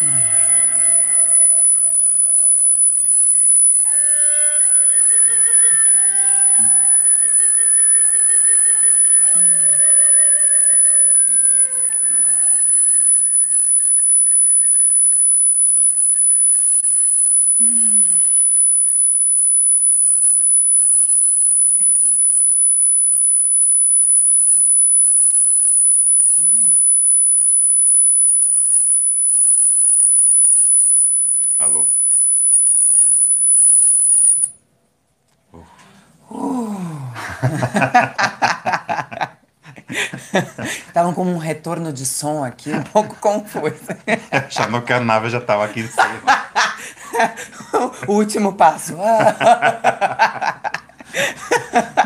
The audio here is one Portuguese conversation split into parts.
嗯。Alô? Estavam com um retorno de som aqui um pouco confuso. Achando que a nave já estava aqui em cima. o último passo.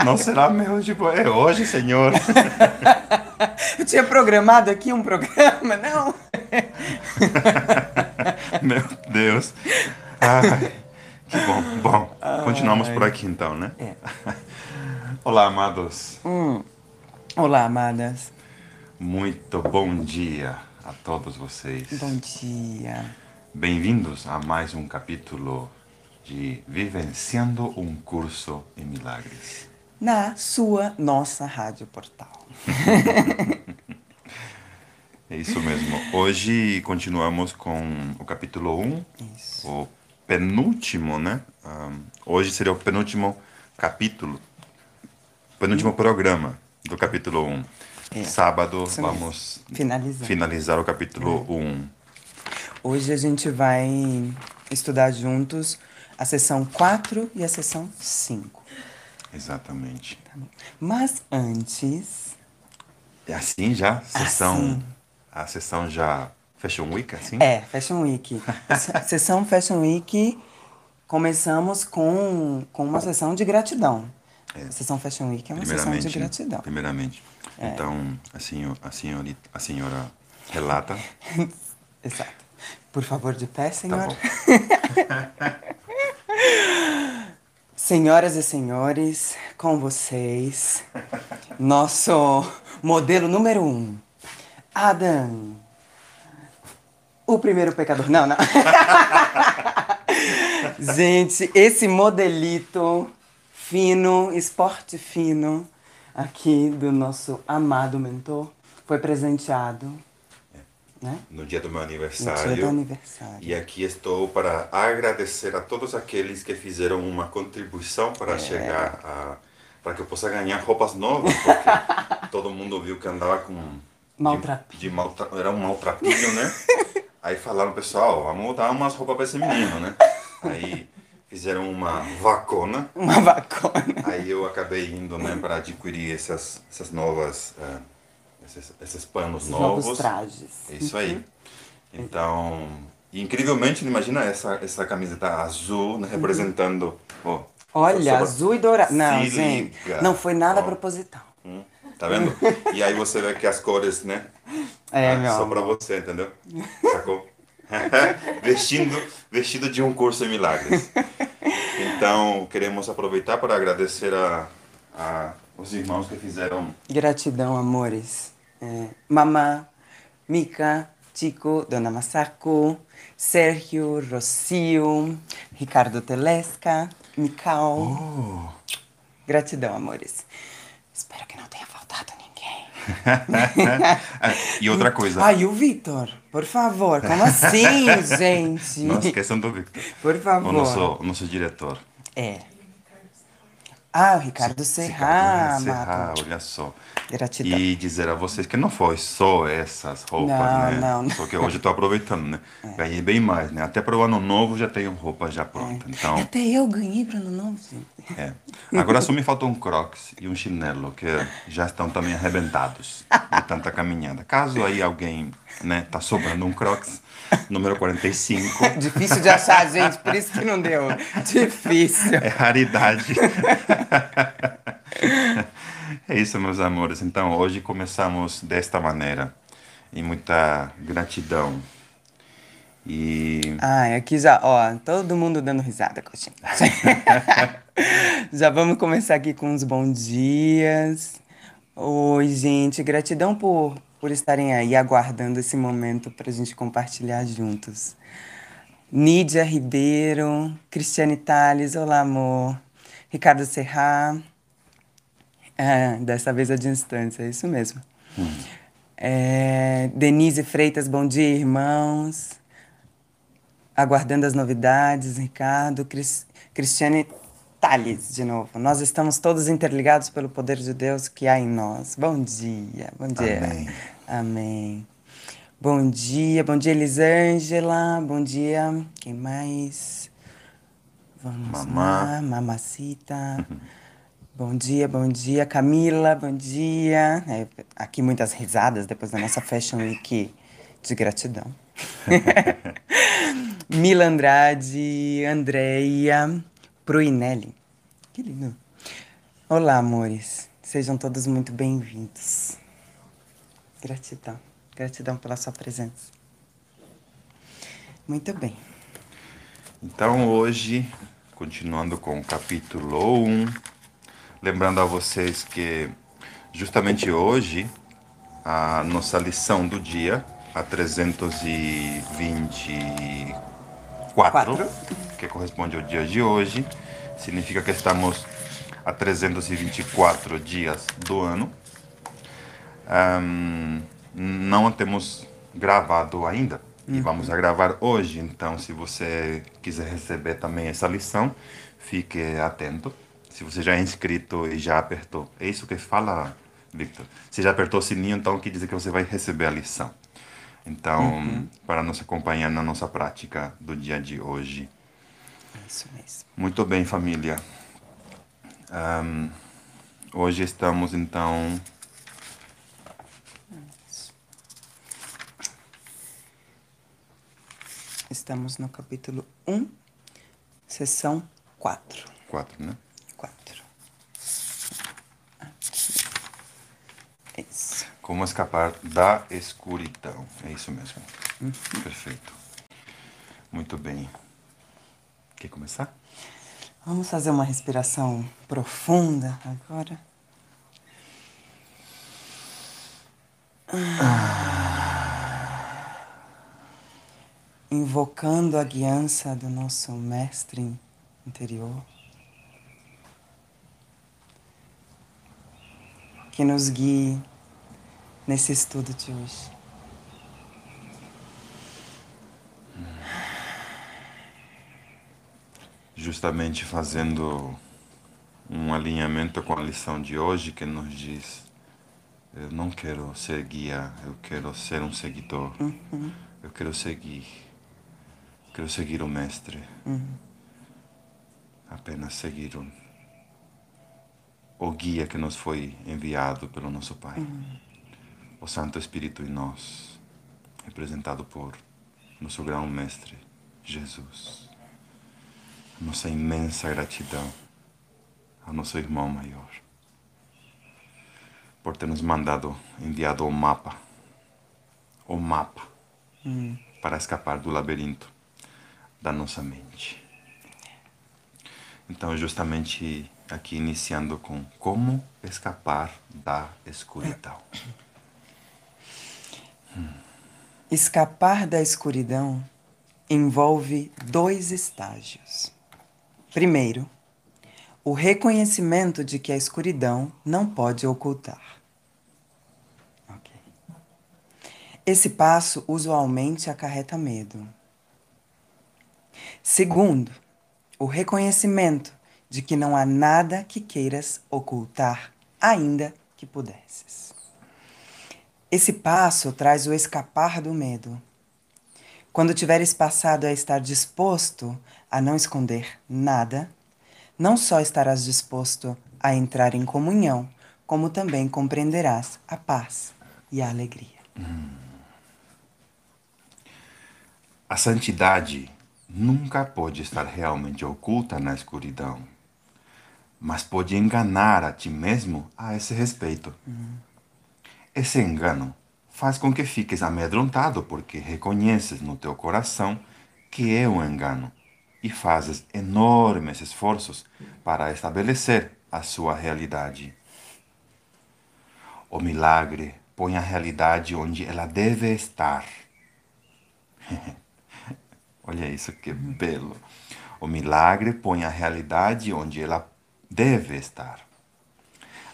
Não será meu, tipo, é hoje, senhor. Eu tinha programado aqui um programa, não? Ai, que bom. Bom, continuamos por aqui então, né? É. Olá, amados. Olá, amadas. Muito bom dia a todos vocês. Bom dia. Bem-vindos a mais um capítulo de Vivenciando um Curso em Milagres. Na sua, nossa Rádio Portal. É isso mesmo. Hoje continuamos com o capítulo 1, Isso. o penúltimo, né? Ahn, hoje seria o penúltimo capítulo, penúltimo programa do capítulo 1. É, Sábado isso vamos Finalizando. finalizar o capítulo 1. Hoje a gente vai estudar juntos a sessão 4 e a sessão 5. Exatamente. tá? Mas antes, É assim já? Sessão, Assim. A sessão já Fashion Week, assim? é, Fashion Week. Se- sessão Fashion Week, começamos com, com uma sessão de gratidão. A sessão Fashion Week é uma sessão de gratidão. primeiramente. É. Então, a, senhor, a, senhorita, a senhora relata. Exato. Por favor, de pé, Tá senhora. bom. Senhoras e senhores, com vocês, nosso modelo número um, Adam. O primeiro pecador. Não, não. Gente, esse modelito fino, esporte fino, aqui do nosso amado mentor, foi presenteado, né? No dia do meu No aniversário. dia do aniversário. E aqui estou para agradecer a todos aqueles que fizeram uma contribuição É. para chegar a. para que eu possa ganhar roupas novas, porque todo mundo viu que andava com. Maltrapilho. De, de maltra, era um maltrapilho, né? Aí falaram, pessoal, vamos dar umas roupas para esse menino, né? Aí fizeram uma vacona. Uma vacona. Aí eu acabei indo, né, para adquirir essas, essas novas. eh, esses, esses panos Esses novos. novos trajes. Isso aí. Então, e incrivelmente, imagina essa, essa camiseta azul né, representando. ó, Olha, só pra- azul e dourado. Não, gente, liga. não foi nada Ó, proposital. hum, Tá vendo? E aí você vê que as cores, né? É, ah, meu Só amor. pra você, entendeu? Sacou? vestindo, vestido de um curso em milagres. Então, queremos aproveitar para agradecer a, a os irmãos que fizeram Gratidão, amores. É, Mamá, Mica, Chico, Dona Masako, Sérgio, Rocio, Ricardo Telesca, Mical. Oh. Gratidão, amores. Espero que não tenha faltado ninguém. Ah, e outra coisa. Ai, o Vitor? Por favor, como assim, gente? Não esqueçam do Victor. Por favor. O nosso, o nosso diretor. É. Ah, o Ricardo Serra, Ricardo Serra, olha só. Gratidão. E dizer a vocês que não foi só essas roupas, Não, né? não, não. Só que hoje estou aproveitando, né? Ganhei bem mais, né? Até para o ano novo já tenho roupa já pronta. Então, Até eu ganhei para ano novo, gente. é. Agora só me falta um crocs e um chinelo, que já estão também arrebentados de tanta caminhada. Caso aí alguém, né, tá sobrando um crocs, número 45, Difícil de achar, gente, por isso que não deu. Difícil. é raridade. É isso, meus amores. Então, hoje começamos desta maneira, em muita gratidão. E Ai, aqui já, ó, todo mundo dando risada com a gente. já vamos começar aqui com uns bons dias. Oi, gente, gratidão por, por estarem aí aguardando esse momento para a gente compartilhar juntos. Nídia Ribeiro, Cristiane Tales, olá amor. Ricardo Serra, é, dessa vez a distância, é isso mesmo. Hum. É, Denise Freitas, bom dia, irmãos. Aguardando as novidades, Ricardo. Cris, Cristiane Tales, de novo. Nós estamos todos interligados pelo poder de Deus que há em nós. Bom dia, bom dia. Amém. Amém. Bom dia, bom dia, Elisângela. Bom dia, quem mais? Vamos Mamá. lá, mamacita. Bom dia, bom dia, Camila, bom dia. É, aqui muitas risadas depois da nossa Fashion Week de gratidão. Mila Andrade, Andreia, Pruinelli. Que lindo. Olá, amores. Sejam todos muito bem-vindos. Gratidão. Gratidão pela sua presença. Muito bem. Então, hoje, continuando com o capítulo 1, lembrando a vocês que justamente hoje a nossa lição do dia, a 324, Quatro. que corresponde ao dia de hoje, significa que estamos a 324 dias do ano. Um, não temos gravado ainda e vamos a gravar hoje. Então, se você quiser receber também essa lição, fique atento. Se você já é inscrito e já apertou, é isso que fala, Victor. Se já apertou o sininho, então quer dizer que você vai receber a lição. Então, uhum. para nos acompanhar na nossa prática do dia de hoje. É isso mesmo. Muito bem, família. Um, hoje estamos então Estamos no capítulo 1, sessão 4. 4, né? Isso. Como escapar da escuridão. É isso mesmo. Uhum. Perfeito. Muito bem. Quer começar? Vamos fazer uma respiração profunda agora. Ah. Invocando a guiança do nosso mestre interior. que nos guie nesse estudo de hoje. Justamente fazendo um alinhamento com a lição de hoje que nos diz: eu não quero ser guia, eu quero ser um seguidor, uhum. eu quero seguir, quero seguir o Mestre, uhum. apenas seguir o o guia que nos foi enviado pelo nosso Pai. Uhum. O Santo Espírito em nós, representado por nosso grão mestre Jesus. Nossa imensa gratidão ao nosso irmão maior por ter nos mandado, enviado o mapa, o mapa, uhum. para escapar do labirinto da nossa mente. Então, justamente aqui iniciando com como escapar da escuridão. Hum. Escapar da escuridão envolve dois estágios. Primeiro, o reconhecimento de que a escuridão não pode ocultar. Okay. Esse passo usualmente acarreta medo. Segundo, o reconhecimento de que não há nada que queiras ocultar, ainda que pudesses. Esse passo traz o escapar do medo. Quando tiveres passado a estar disposto a não esconder nada, não só estarás disposto a entrar em comunhão, como também compreenderás a paz e a alegria. Hum. A santidade nunca pode estar realmente oculta na escuridão mas pode enganar a ti mesmo a esse respeito. Uhum. Esse engano faz com que fiques amedrontado porque reconheces no teu coração que é um engano e fazes enormes esforços para estabelecer a sua realidade. O milagre põe a realidade onde ela deve estar. Olha isso que belo. O milagre põe a realidade onde ela deve estar.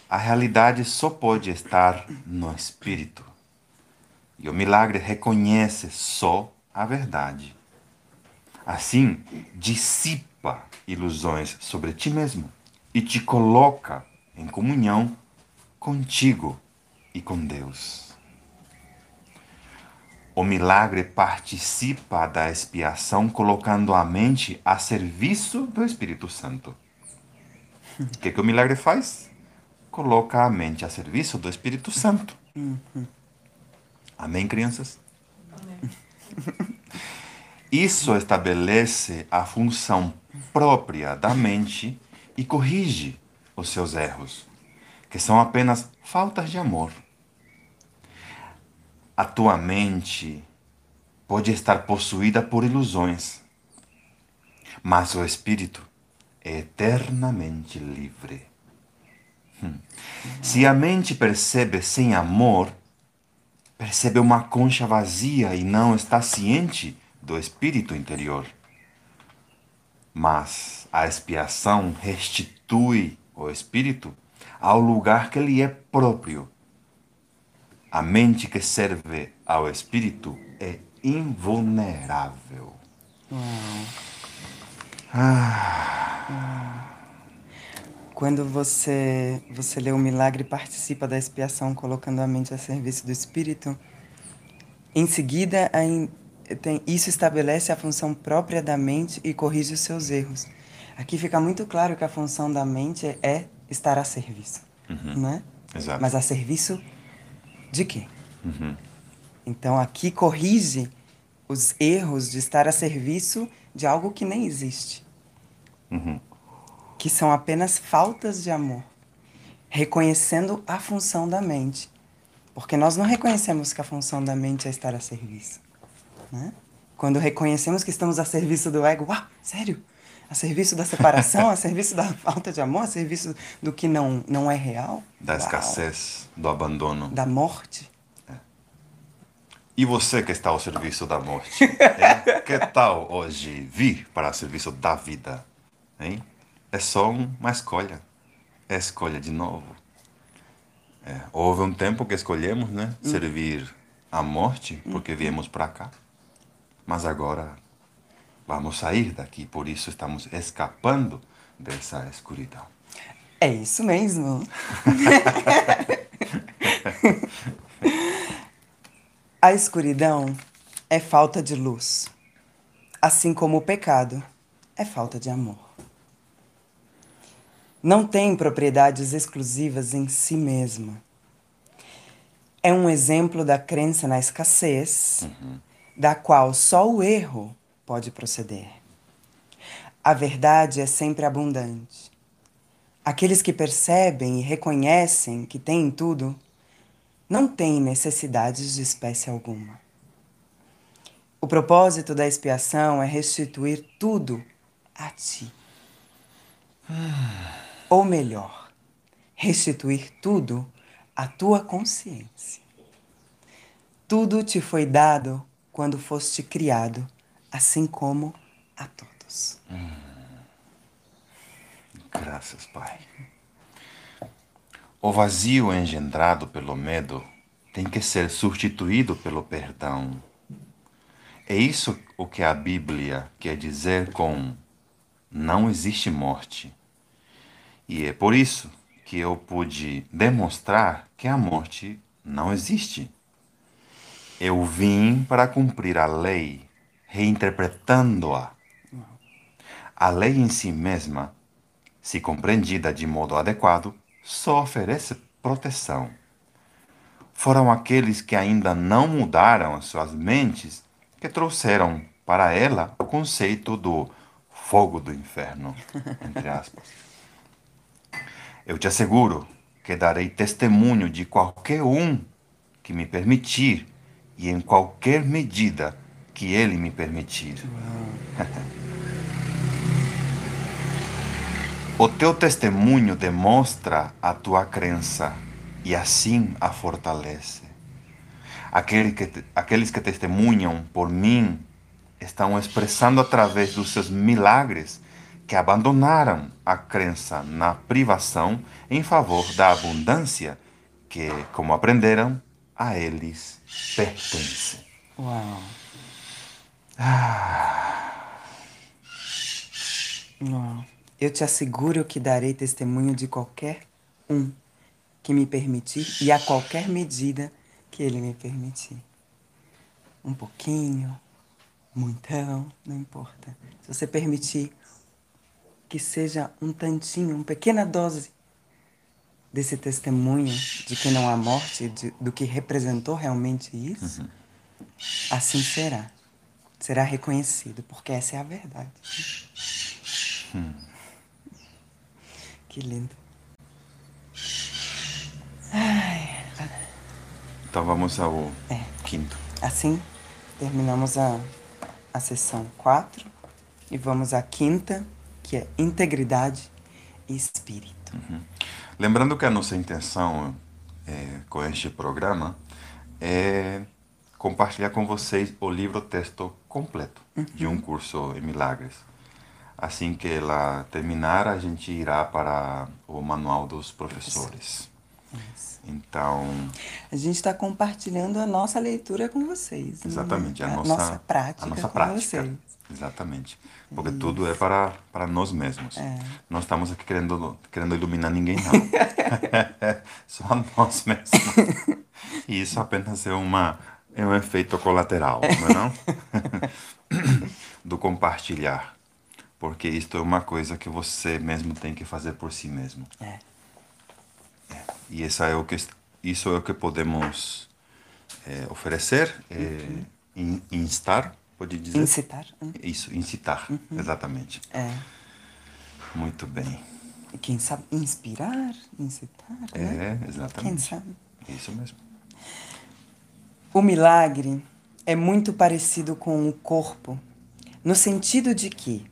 A realidade só pode estar no espírito. E o milagre reconhece só a verdade. Assim, dissipa ilusões sobre ti mesmo e te coloca em comunhão contigo e com Deus. O milagre participa da expiação colocando a mente a serviço do Espírito Santo. O que, que o milagre faz? Coloca a mente a serviço do Espírito Santo. Amém, crianças? Amém. Isso estabelece a função própria da mente e corrige os seus erros, que são apenas faltas de amor. A tua mente pode estar possuída por ilusões, mas o espírito é eternamente livre. Hum. Se a mente percebe sem amor, percebe uma concha vazia e não está ciente do espírito interior. Mas a expiação restitui o espírito ao lugar que lhe é próprio. A mente que serve ao espírito é invulnerável. Ah. Quando você, você lê o milagre e participa da expiação, colocando a mente a serviço do espírito, em seguida, a, tem, isso estabelece a função própria da mente e corrige os seus erros. Aqui fica muito claro que a função da mente é estar a serviço, uhum. né? Exato. Mas a serviço de quê? Uhum. Então aqui corrige os erros de estar a serviço de algo que nem existe, uhum. que são apenas faltas de amor, reconhecendo a função da mente, porque nós não reconhecemos que a função da mente é estar a serviço. Né? Quando reconhecemos que estamos a serviço do ego, uau, sério? A serviço da separação, a serviço da falta de amor, a serviço do que não, não é real? Da uau. escassez, do abandono. Da morte. É. E você que está ao serviço da morte, hein? que tal hoje vir para o serviço da vida? Hein? É só uma escolha. É escolha de novo. É. Houve um tempo que escolhemos né, hum. servir a morte, porque viemos para cá. Mas agora vamos sair daqui, por isso estamos escapando dessa escuridão. É isso mesmo. A escuridão é falta de luz, assim como o pecado é falta de amor. Não tem propriedades exclusivas em si mesma. É um exemplo da crença na escassez. Uhum da qual só o erro pode proceder. A verdade é sempre abundante. Aqueles que percebem e reconhecem que têm tudo não têm necessidades de espécie alguma. O propósito da expiação é restituir tudo a ti. Ou melhor, restituir tudo à tua consciência. Tudo te foi dado quando foste criado, assim como a todos. Hum. Graças, Pai. O vazio engendrado pelo medo tem que ser substituído pelo perdão. É isso o que a Bíblia quer dizer com não existe morte. E é por isso que eu pude demonstrar que a morte não existe. Eu vim para cumprir a lei, reinterpretando-a. A lei em si mesma, se compreendida de modo adequado, só oferece proteção. Foram aqueles que ainda não mudaram as suas mentes que trouxeram para ela o conceito do fogo do inferno, entre aspas. Eu te asseguro que darei testemunho de qualquer um que me permitir e em qualquer medida que Ele me permitir. o teu testemunho demonstra a tua crença e assim a fortalece. Aqueles que, aqueles que testemunham por mim estão expressando através dos seus milagres que abandonaram a crença na privação em favor da abundância que, como aprenderam, a eles pertence. Uau. Ah. Uau. Eu te asseguro que darei testemunho de qualquer um que me permitir e a qualquer medida que ele me permitir. Um pouquinho, muitão, não importa. Se você permitir que seja um tantinho, uma pequena dose desse testemunho de que não há morte, de, do que representou realmente isso, uhum. assim será. Será reconhecido, porque essa é a verdade. Hum. Que lindo. Ai. Então vamos ao é. quinto. Assim terminamos a, a sessão 4 e vamos à quinta, que é integridade e espírito. Uhum. Lembrando que a nossa intenção é, com este programa é compartilhar com vocês o livro texto completo uhum. de um curso em milagres. Assim que ela terminar, a gente irá para o manual dos professores. Isso. Então. A gente está compartilhando a nossa leitura com vocês. Né? Exatamente, né? a, a, nossa, prática. A nossa prática. Vocês. Exatamente. Porque Isso. tudo é para, para nós mesmos. É. Não estamos aqui querendo, querendo iluminar ninguém, não. Só nós mesmos. E isso apenas é, uma, é um efeito colateral, não é? Não? Do compartilhar. Porque isto é uma coisa que você mesmo tem que fazer por si mesmo. É. é. E essa é o que, isso é o que podemos é, oferecer, é, uhum. instar pode dizer? Incitar. Isso, incitar, uhum. exatamente. É. Muito bem. Quem sabe inspirar, incitar, é, né? exatamente. Quem sabe? Isso mesmo. O milagre é muito parecido com o corpo, no sentido de que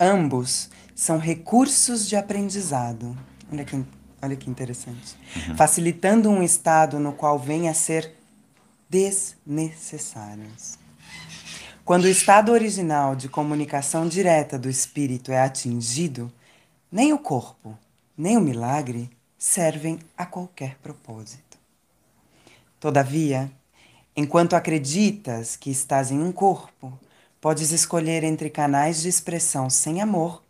ambos são recursos de aprendizado. Olha que, olha que interessante. Uhum. Facilitando um estado no qual vem a ser desnecessários. Quando o estado original de comunicação direta do espírito é atingido, nem o corpo, nem o milagre servem a qualquer propósito. Todavia, enquanto acreditas que estás em um corpo, podes escolher entre canais de expressão sem amor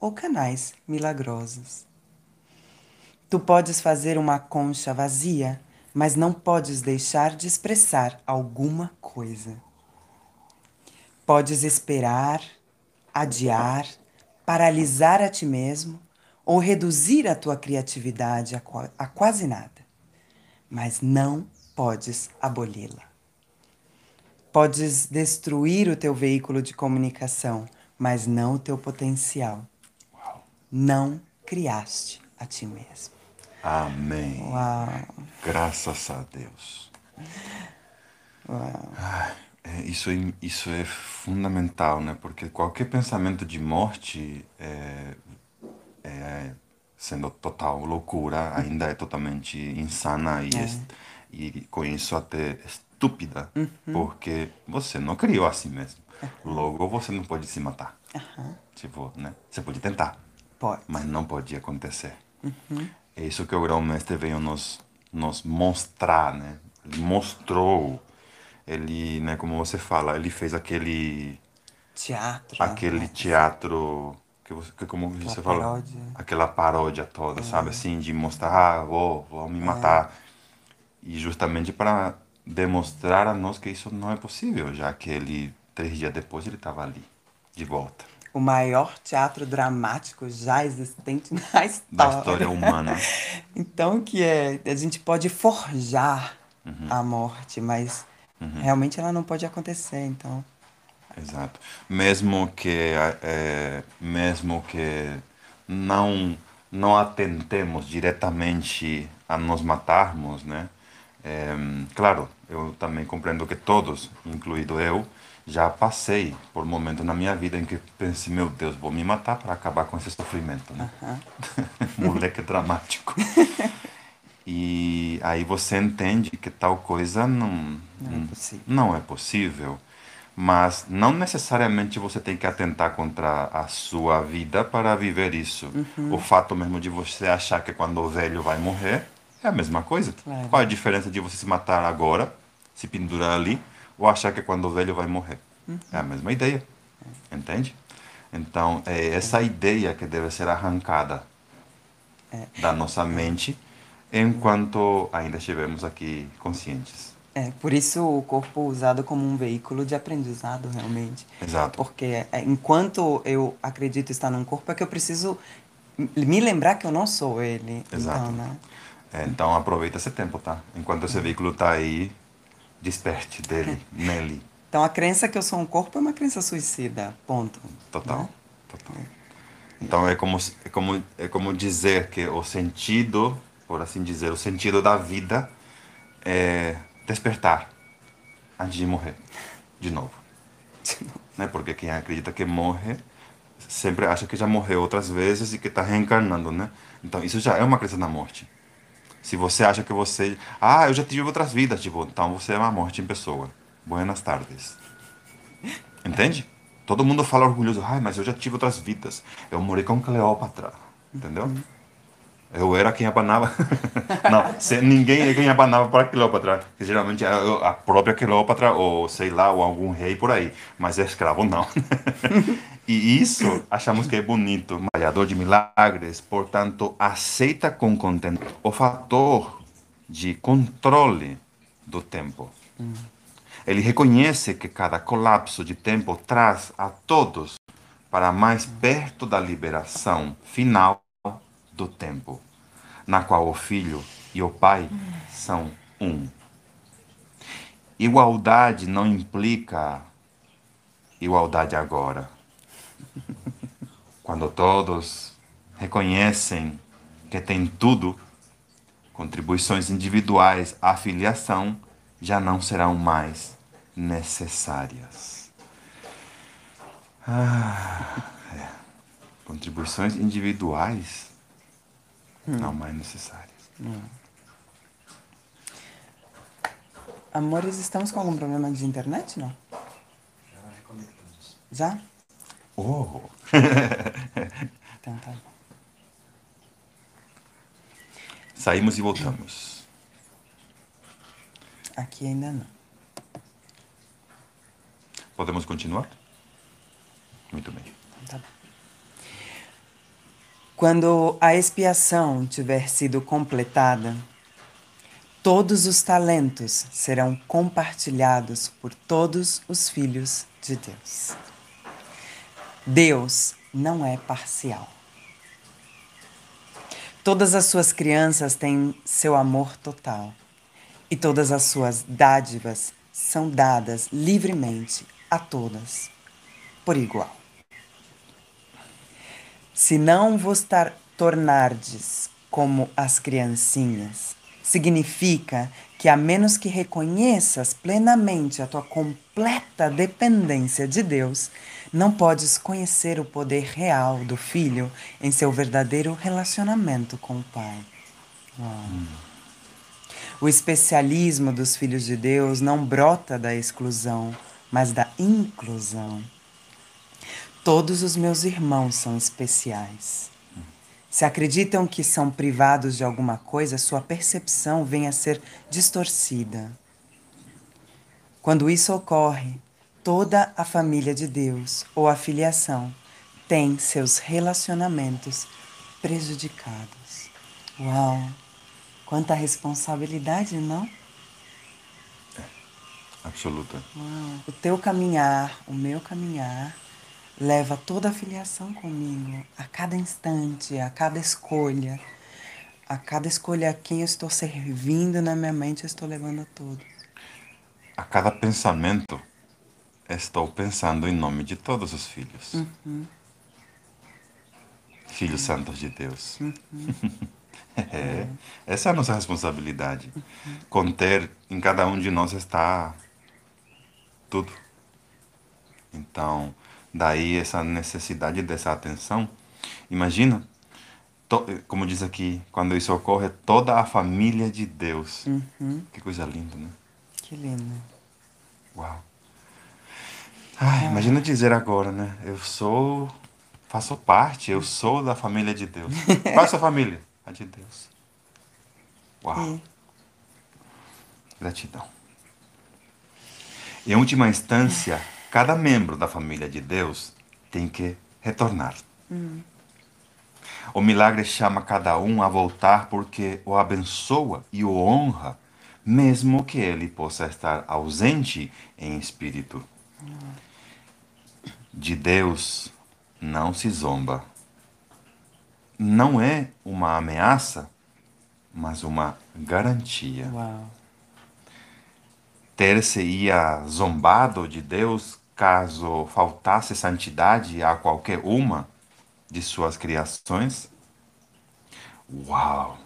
ou canais milagrosos. Tu podes fazer uma concha vazia, mas não podes deixar de expressar alguma coisa. Podes esperar, adiar, paralisar a ti mesmo ou reduzir a tua criatividade a, a quase nada, mas não podes aboli-la. Podes destruir o teu veículo de comunicação, mas não o teu potencial. Não criaste a ti mesmo. Amém. Uau. Graças a Deus. Uau. Ai. É, isso, é, isso é fundamental, né? Porque qualquer pensamento de morte, é, é, sendo total loucura, ainda é totalmente insana e, é. e com isso até estúpida, uhum. porque você não criou a si mesmo. Logo, você não pode se matar. Uhum. Tipo, né? Você pode tentar, pode. mas não pode acontecer. Uhum. É isso que o grão-mestre veio nos, nos mostrar, né? Ele mostrou ele, né, como você fala, ele fez aquele teatro, aquele né? teatro que, você, que como aquela você falou, paródia. aquela paródia toda, é. sabe, assim, de mostrar, ah, vou, vou me é. matar, e justamente para demonstrar a nós que isso não é possível, já que ele três dias depois ele estava ali, de volta. O maior teatro dramático já existente na história. Da história humana. então que é, a gente pode forjar uhum. a morte, mas Uhum. Realmente ela não pode acontecer, então. Exato. Mesmo que é, mesmo que não não atentemos diretamente a nos matarmos, né? É, claro, eu também compreendo que todos, incluído eu, já passei por momentos na minha vida em que pensei, meu Deus, vou me matar para acabar com esse sofrimento, né? Uhum. Moleque dramático. E aí você entende que tal coisa não, Não é possível. não é possível. Mas não necessariamente você tem que atentar contra a sua vida para viver isso. Uhum. O fato mesmo de você achar que quando o velho vai morrer é a mesma coisa. Claro. Qual a diferença de você se matar agora, se pendurar ali, ou achar que quando o velho vai morrer? É a mesma ideia. Entende? Então, é essa ideia que deve ser arrancada da nossa mente enquanto ainda estivermos aqui conscientes. É, por isso o corpo usado como um veículo de aprendizado, realmente. Exato. Porque é, enquanto eu acredito estar num corpo, é que eu preciso me lembrar que eu não sou ele. Exato. Então, né? É, então aproveita esse tempo, tá? Enquanto esse veículo tá aí, desperte dele, nele. Então, a crença que eu sou um corpo é uma crença suicida. Ponto. Total. Né? Total. Então é como, é, como, é como dizer que o sentido, por assim dizer, o sentido da vida é despertar antes de morrer. De novo. Né? Porque quem acredita que morre sempre acha que já morreu outras vezes e que está reencarnando, né? Então isso já é uma crença na morte. Se você acha que você. Ah, eu já tive outras vidas, tipo, então você é uma morte em pessoa. Buenas tardes. Entende? Todo mundo fala orgulhoso, ai, mas eu já tive outras vidas. Eu morei com Cleópatra. Entendeu? Eu era quem abanava. Não, ninguém é quem abanava para Cleópatra. Geralmente é a própria Cleópatra, ou sei lá, ou algum rei por aí. Mas é escravo, não. E isso achamos que é bonito. Malhador de milagres, portanto, aceita com contentamento o fator de controle do tempo. Ele reconhece que cada colapso de tempo traz a todos para mais perto da liberação final do tempo, na qual o Filho e o Pai são um. Igualdade não implica igualdade agora. Quando todos reconhecem que tem tudo, contribuições individuais à filiação já não serão mais necessárias. Ah, é. Contribuições individuais não mais necessárias. Amores, estamos com algum problema de internet, não? Já? Oh, Então tá. saímos e voltamos. Aqui ainda não. Podemos continuar? Muito bem. Tá bom. Quando a expiação tiver sido completada, todos os talentos serão compartilhados por todos os filhos de Deus. Deus não é parcial. Todas as suas crianças têm seu amor total e todas as suas dádivas são dadas livremente a todas, por igual. Se não vos tornardes como as criancinhas, significa que a menos que reconheças plenamente a tua completa dependência de Deus, não podes conhecer o poder real do filho em seu verdadeiro relacionamento com o Pai. O especialismo dos filhos de Deus não brota da exclusão, mas da inclusão. Todos os meus irmãos são especiais. Se acreditam que são privados de alguma coisa, sua percepção vem a ser distorcida. Quando isso ocorre, toda a família de Deus ou a filiação tem seus relacionamentos prejudicados. Uau! Quanta responsabilidade, não? Absoluta. O teu caminhar, o meu caminhar, leva toda a filiação comigo, a cada instante, a cada escolha. A cada escolha a quem eu estou servindo na minha mente, eu estou levando a todos. A cada pensamento, estou pensando em nome de todos os filhos. Filhos santos de Deus. É, essa é a nossa responsabilidade. Conter em cada um de nós está tudo. Então, daí essa necessidade dessa atenção. Imagina, to, como diz aqui, quando isso ocorre, toda a família de Deus. Uhum. Que coisa linda, né? Que lindo. Uau. Ai, imagina dizer agora, né? Eu sou, faço parte, eu sou da família de Deus. Qual é a sua família? A de Deus. Uau. É. Gratidão. Em última instância, cada membro da família de Deus tem que retornar. O milagre chama cada um a voltar porque o abençoa e o honra, mesmo que ele possa estar ausente em espírito. De Deus não se zomba. Não é uma ameaça, mas uma garantia ter-se-ia zombado de Deus caso faltasse santidade a qualquer uma de suas criações? Uau!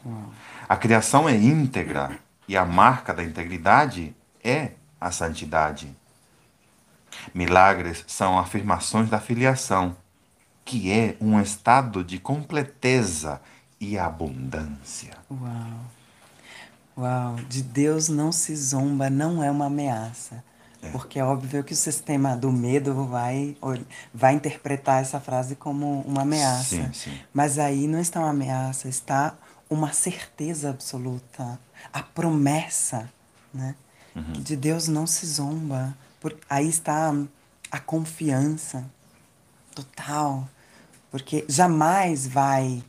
A criação é íntegra e a marca da integridade é a santidade. Milagres são afirmações da filiação, que é um estado de completeza e abundância. Uau. Uau. De Deus não se zomba, não é uma ameaça. Porque é óbvio que o sistema do medo vai, vai interpretar essa frase como uma ameaça. Sim, sim. Mas aí não está uma ameaça, está uma certeza absoluta, a promessa, né? Que de Deus não se zomba. Por, aí está a confiança total, porque jamais vai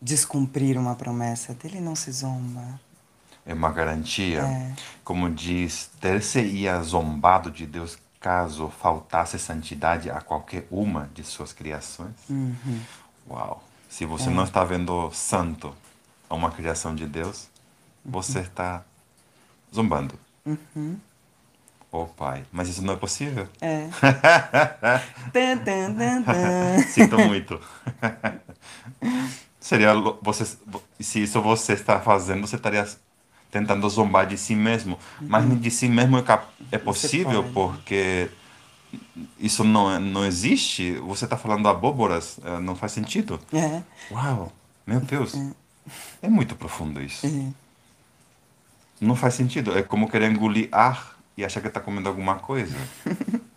descumprir uma promessa dele, não se zomba. É uma garantia. É. Como diz, ter-se-ia zombado de Deus caso faltasse santidade a qualquer uma de suas criações. Uhum. Uau! Se É. você não está vendo santo a uma criação de Deus, você está zombando. Uhum. Oh, Pai, mas isso não é possível. É. Sinto muito. Seria você se isso você está fazendo, você estaria tentando zombar de si mesmo, mas nem de si mesmo é, é possível porque isso não é- não existe. Você está falando abóboras, eh, não faz sentido. É. Uau, meu Deus, é muito profundo isso. É. Não faz sentido. É como querer engolir ar e achar que está comendo alguma coisa.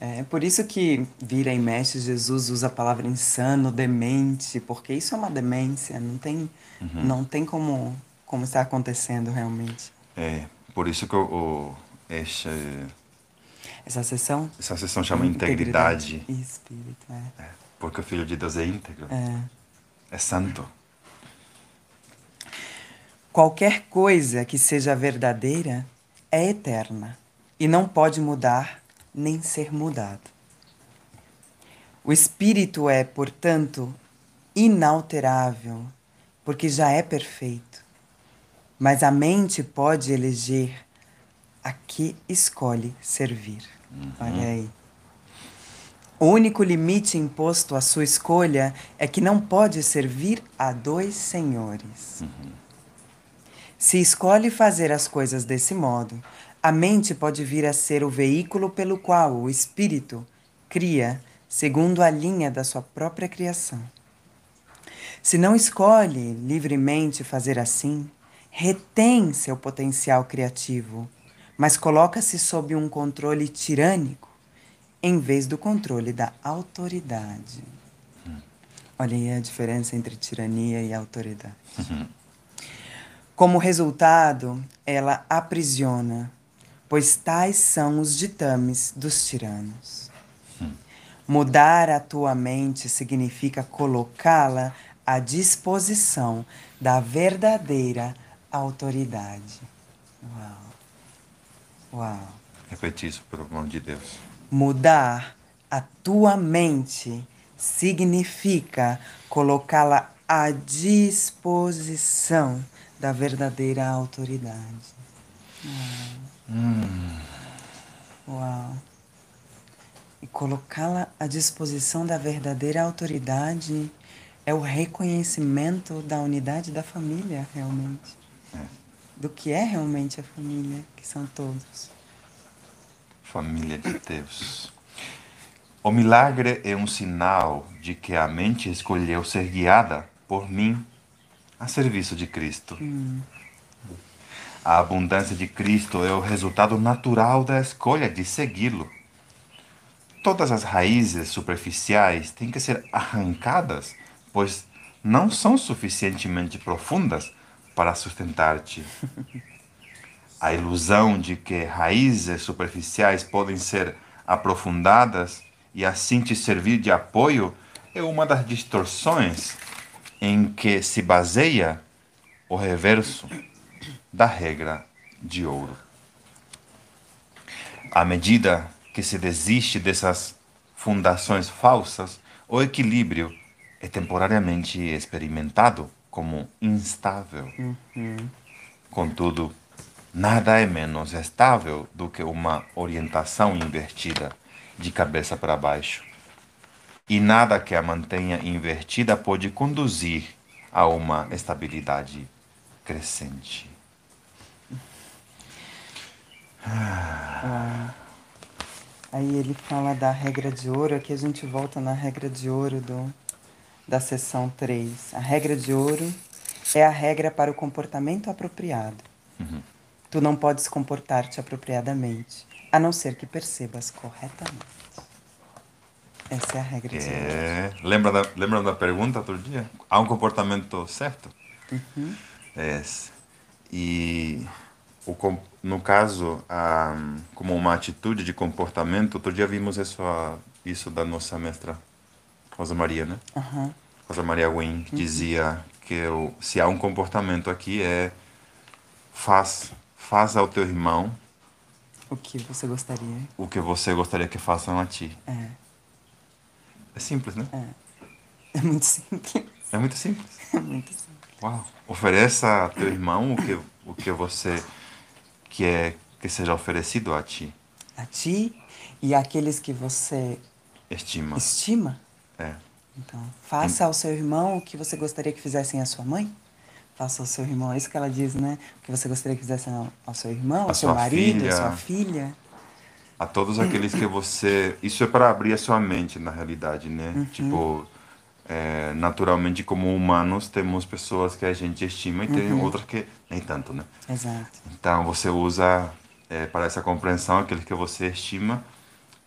É por isso que vira e mexe, Jesus usa a palavra insano, demente, porque isso é uma demência, não tem, não tem como, como está acontecendo realmente. É por isso que o, este, Essa sessão? essa sessão chama integridade. e espírito, é. É, porque o Filho de Deus é íntegro, é. é santo. Qualquer coisa que seja verdadeira é eterna e não pode mudar nem ser mudado. O espírito é, portanto, inalterável, porque já é perfeito. Mas a mente pode eleger a que escolhe servir. Olha aí. O único limite imposto à sua escolha é que não pode servir a dois senhores. Se escolhe fazer as coisas desse modo, a mente pode vir a ser o veículo pelo qual o espírito cria segundo a linha da sua própria criação. Se não escolhe livremente fazer assim, retém seu potencial criativo, mas coloca-se sob um controle tirânico em vez do controle da autoridade. Olha aí a diferença entre tirania e autoridade. Como resultado, ela aprisiona, pois tais são os ditames dos tiranos. Mudar a tua mente significa colocá-la à disposição da verdadeira autoridade. Uau. Uau. Repete isso, pelo amor de Deus. Mudar a tua mente significa colocá-la à disposição da verdadeira autoridade. Uau. Uau. E colocá-la à disposição da verdadeira autoridade é o reconhecimento da unidade da família, realmente. Do que é realmente a família, que são todos. Família de Deus. O milagre é um sinal de que a mente escolheu ser guiada por mim, a serviço de Cristo. A abundância de Cristo é o resultado natural da escolha de segui-lo. Todas as raízes superficiais têm que ser arrancadas, pois não são suficientemente profundas para sustentar-te. A ilusão de que raízes superficiais podem ser aprofundadas e assim te servir de apoio é uma das distorções em que se baseia o reverso da regra de ouro. À medida que se desiste dessas fundações falsas, o equilíbrio é temporariamente experimentado como instável. Contudo, nada é menos estável do que uma orientação invertida de cabeça para baixo. E nada que a mantenha invertida pode conduzir a uma estabilidade crescente. Aí ele fala da regra de ouro, aqui a gente volta na regra de ouro do, da seção 3. A regra de ouro é a regra para o comportamento apropriado. Tu não podes comportar-te apropriadamente, a não ser que percebas corretamente. Essa é a regra de ouro. É, lembra, da, lembra da pergunta outro dia? Há um comportamento certo? É. E o, no caso, a, como uma atitude de comportamento, outro dia vimos isso, a- isso da nossa mestra Rosa Maria, né? Aham. Rosa Maria Wayne, que dizia que o, se há um comportamento aqui é faz, faz ao teu irmão O que você gostaria? o que você gostaria que façam a ti. É, É simples, né? é muito simples. É muito simples. É muito simples. Uau. Ofereça a teu irmão o que, o que você quer que seja oferecido a ti. A ti e àqueles que você Estima. estima. É. Então, faça ao seu irmão o que você gostaria que fizessem à sua mãe. Faça ao seu irmão, é isso que ela diz, né? O que você gostaria que fizessem ao, seu irmão, A ao seu sua marido, filha. à sua filha. A todos aqueles que você. Isso é para abrir a sua mente, na realidade, né? Tipo, é, naturalmente, como humanos, temos pessoas que a gente estima e tem outras que nem tanto, né? Exato. Então, você usa é, para essa compreensão aqueles que você estima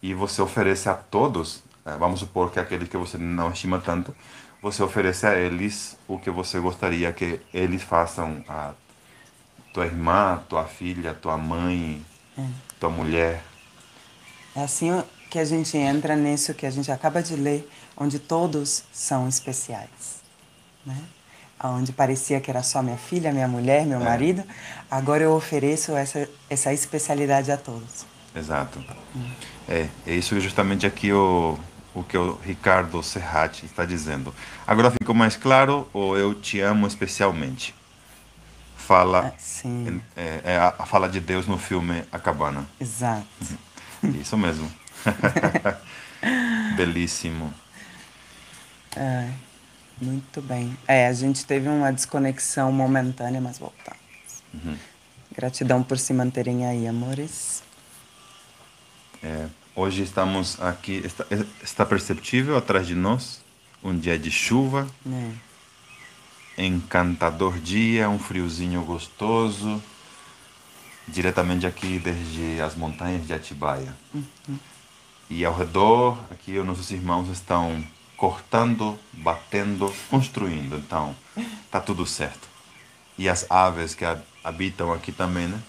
e você oferece a todos, vamos supor que aqueles que você não estima tanto, você oferece a eles o que você gostaria que eles façam a tua irmã, tua filha, tua mãe, tua mulher. É assim que a gente entra nisso que a gente acaba de ler, onde todos são especiais. Né? Onde parecia que era só minha filha, minha mulher, meu É. marido, agora eu ofereço essa, essa especialidade a todos. Exato. É, é isso justamente aqui o, o que o Ricardo Serrati está dizendo. Agora ficou mais claro o eu te amo especialmente. Fala, Ah, é, é a, a fala de Deus no filme A Cabana. exato. Isso mesmo. Belíssimo. É, muito bem. É, a gente teve uma desconexão momentânea, mas voltamos. Gratidão por se manterem aí, amores. É, hoje estamos aqui, está, está perceptível atrás de nós um dia de chuva, Né? encantador dia, um friozinho gostoso, diretamente aqui desde as montanhas de Atibaia. E ao redor, aqui os nossos irmãos estão cortando, batendo, construindo. Então, tá tudo certo. E as aves que ha- habitam aqui também, né?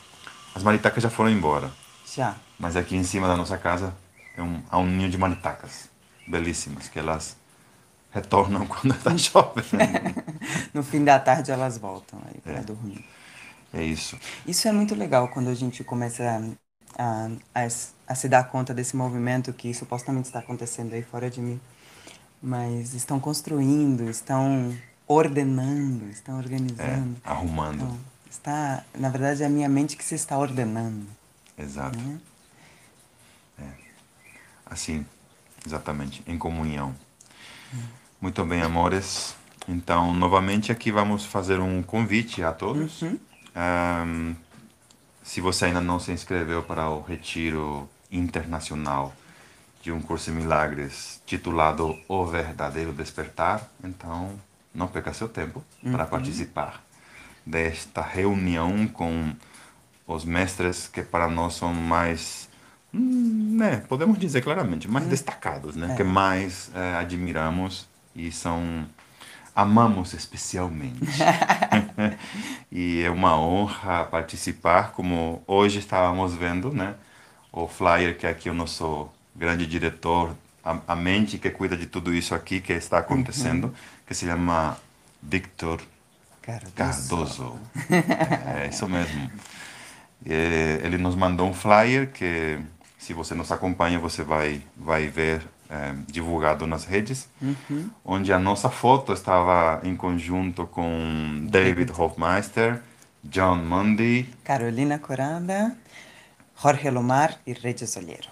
As maritacas já foram embora. Já. Mas aqui em cima da nossa casa é um, há um ninho de maritacas belíssimas que elas retornam quando está chovendo. No fim da tarde elas voltam aí para É. dormir. é isso. Isso é muito legal quando a gente começa a, a, a se dar conta desse movimento que supostamente está acontecendo aí fora de mim. Mas estão construindo, estão ordenando, estão É, organizando. arrumando. Então, está, na verdade, é a minha mente que se está ordenando. Exato. Né? Assim, exatamente, em comunhão. Muito bem, amores. Então, novamente aqui vamos fazer um convite a todos. Ahm, se você ainda não se inscreveu para o retiro internacional de um curso em milagres titulado O Verdadeiro Despertar, então não perca seu tempo para participar desta reunião com os mestres que para nós são mais, hum, né, podemos dizer claramente, mais destacados, né, que mais eh, admiramos e são amamos especialmente. e é uma honra participar, como hoje estávamos vendo, né, o flyer que aqui o nosso grande diretor, a, a mente que cuida de tudo isso aqui que está acontecendo, que se chama Victor Cardoso. Cardoso. É isso mesmo. E ele nos mandou um flyer que, se você nos acompanha, você vai, vai ver é, divulgado nas redes, onde a nossa foto estava em conjunto com David Hofmeister, John Mundy. Carolina Coranda, Jorge Lomar e Regis Olheiro.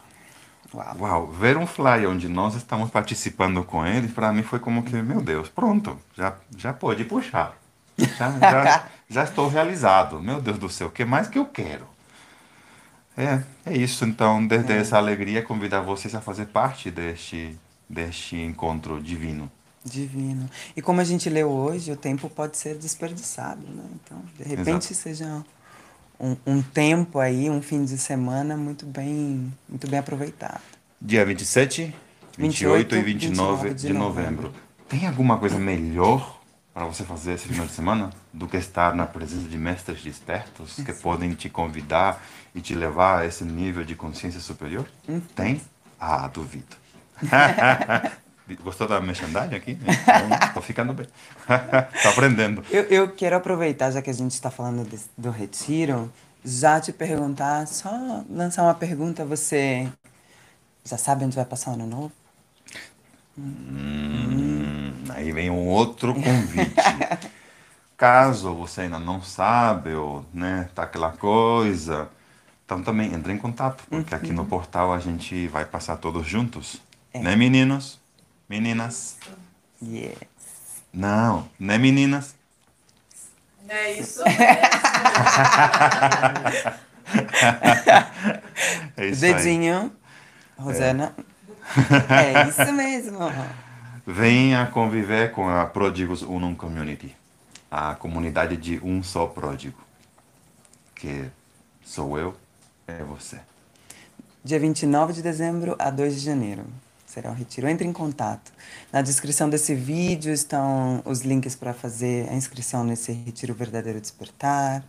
Uau. Uau, ver um flyer onde nós estamos participando com ele, para mim foi como que, meu Deus, pronto, já, já pode puxar. Já, já, já estou realizado. Meu Deus do céu, o que mais que eu quero? É, é isso. Então, desde essa alegria, convidar vocês a fazer parte deste, deste encontro divino. Divino. E como a gente leu hoje, o tempo pode ser desperdiçado, né? Então, de repente, Exato. seja um, um tempo aí, um fim de semana muito bem, muito bem aproveitado. Dia 27, 28 e 29 de novembro. Tem alguma coisa melhor para você fazer esse final de semana do que estar na presença de mestres despertos que podem te convidar e te levar a esse nível de consciência superior? Tem? Ah, duvido. Gostou da merchandising aqui? Estou ficando bem. Estou aprendendo. Eu, eu quero aproveitar, já que a gente está falando desse- do retiro, já te perguntar, só lançar uma pergunta. Você já sabe onde vai passar o ano novo? Hum, aí vem um outro convite. Caso você ainda não sabe, ou né, tá aquela coisa, então também entre em contato, porque aqui no portal a gente vai passar todos juntos. Né, meninos? Meninas? Yes. Não, né, meninas? É isso mesmo. É isso aí. Dedinho. Rosana. É. isso mesmo. Venha conviver com a Pródigos Unum Community, a comunidade de um só pródigo, que sou eu, é você. Dia 29 de dezembro a 2 de janeiro. Será o retiro. Entre em contato. Na descrição desse vídeo estão os links para fazer a inscrição nesse Retiro Verdadeiro Despertar,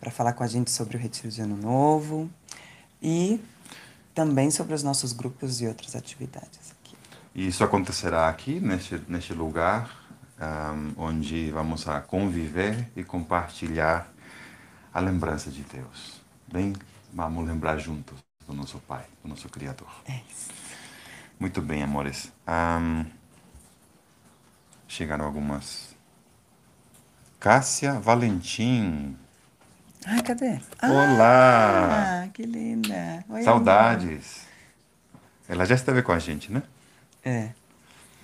para falar com a gente sobre o Retiro de Ano Novo e também sobre os nossos grupos e outras atividades aqui. E isso acontecerá aqui, neste, neste lugar, ahm, onde vamos a conviver e compartilhar a lembrança de Deus. Bem, vamos lembrar juntos do nosso Pai, do nosso Criador. É isso. Muito bem, amores. Ahm, chegaram algumas. Cássia Valentim. Ai, cadê? Olá! Ah, que linda. Oi, Saudades. Ela já esteve com a gente, né? amor. É,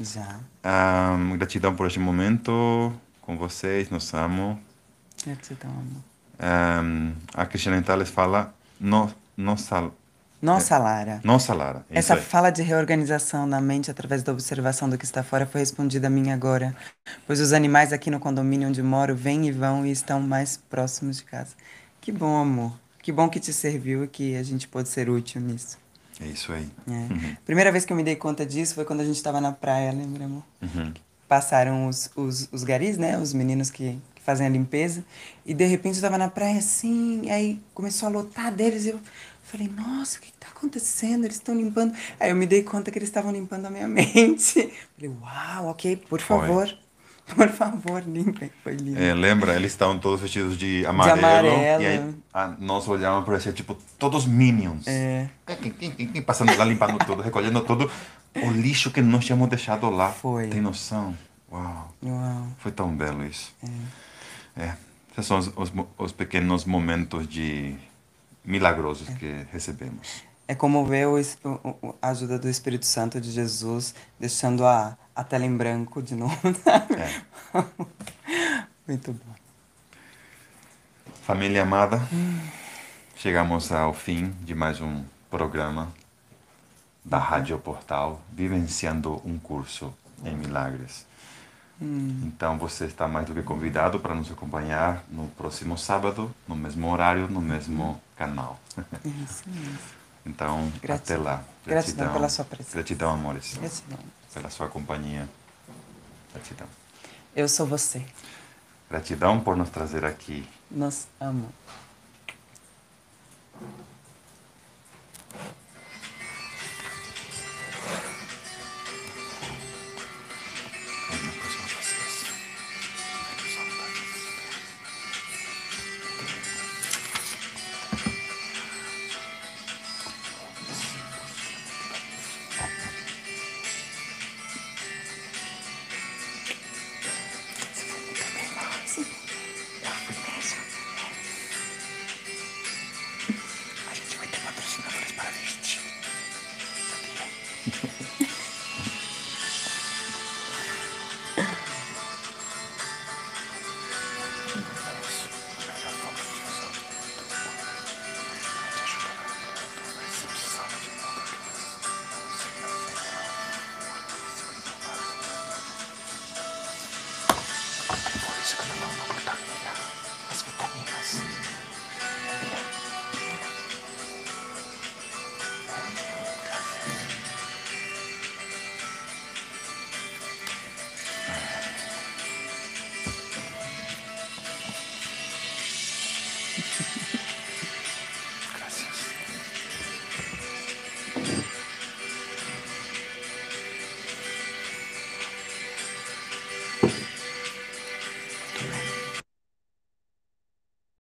já. Ahm, gratidão por este momento com vocês, nos amo. Gratidão, amor. Ahm, a Cristiana Tales fala no, nossa, Nossa, Lara. nossa Lara. É isso Essa fala de reorganização da mente através da observação do que está fora foi respondida a mim agora, pois os animais aqui no condomínio onde moro vêm e vão e estão mais próximos de casa. Que bom, amor. Que bom que te serviu e que a gente pôde ser útil nisso. É isso aí. É. Primeira vez que eu me dei conta disso foi quando a gente estava na praia, lembra, amor? Uhum. Passaram os, os, os garis, né? Os meninos que, que fazem a limpeza. E de repente eu estava na praia assim, e aí começou a lotar deles. E eu falei, nossa, o que está acontecendo? Eles estão limpando. Aí eu me dei conta que eles estavam limpando a minha mente. Falei, uau, ok, por Foi. favor. Por favor, limpem. Foi lindo. É, lembra? Eles estavam todos vestidos de amarelo. amarelo. E aí a, nós olhávamos para ser tipo todos minions. É. Passando lá, limpando tudo, recolhendo tudo. O lixo que nós tínhamos deixado lá. Foi. Tem noção? Uau. Uau. Foi tão belo isso. É. Esses são os, os, os pequenos momentos de milagrosos que recebemos. É como ver a ajuda do Espírito Santo de Jesus deixando a, a tela em branco de novo. É. Muito bom. Família amada, chegamos ao fim de mais um programa da Rádio Portal, vivenciando um curso em milagres. Então você está mais do que convidado para nos acompanhar no próximo sábado, no mesmo horário, no mesmo canal. Isso mesmo. Então, Gratidão. até lá. Gratidão pela sua presença. Gratidão, amores. Gratidão. Pela sua companhia. Gratidão. Eu sou você. Gratidão por nos trazer aqui. Nos amo.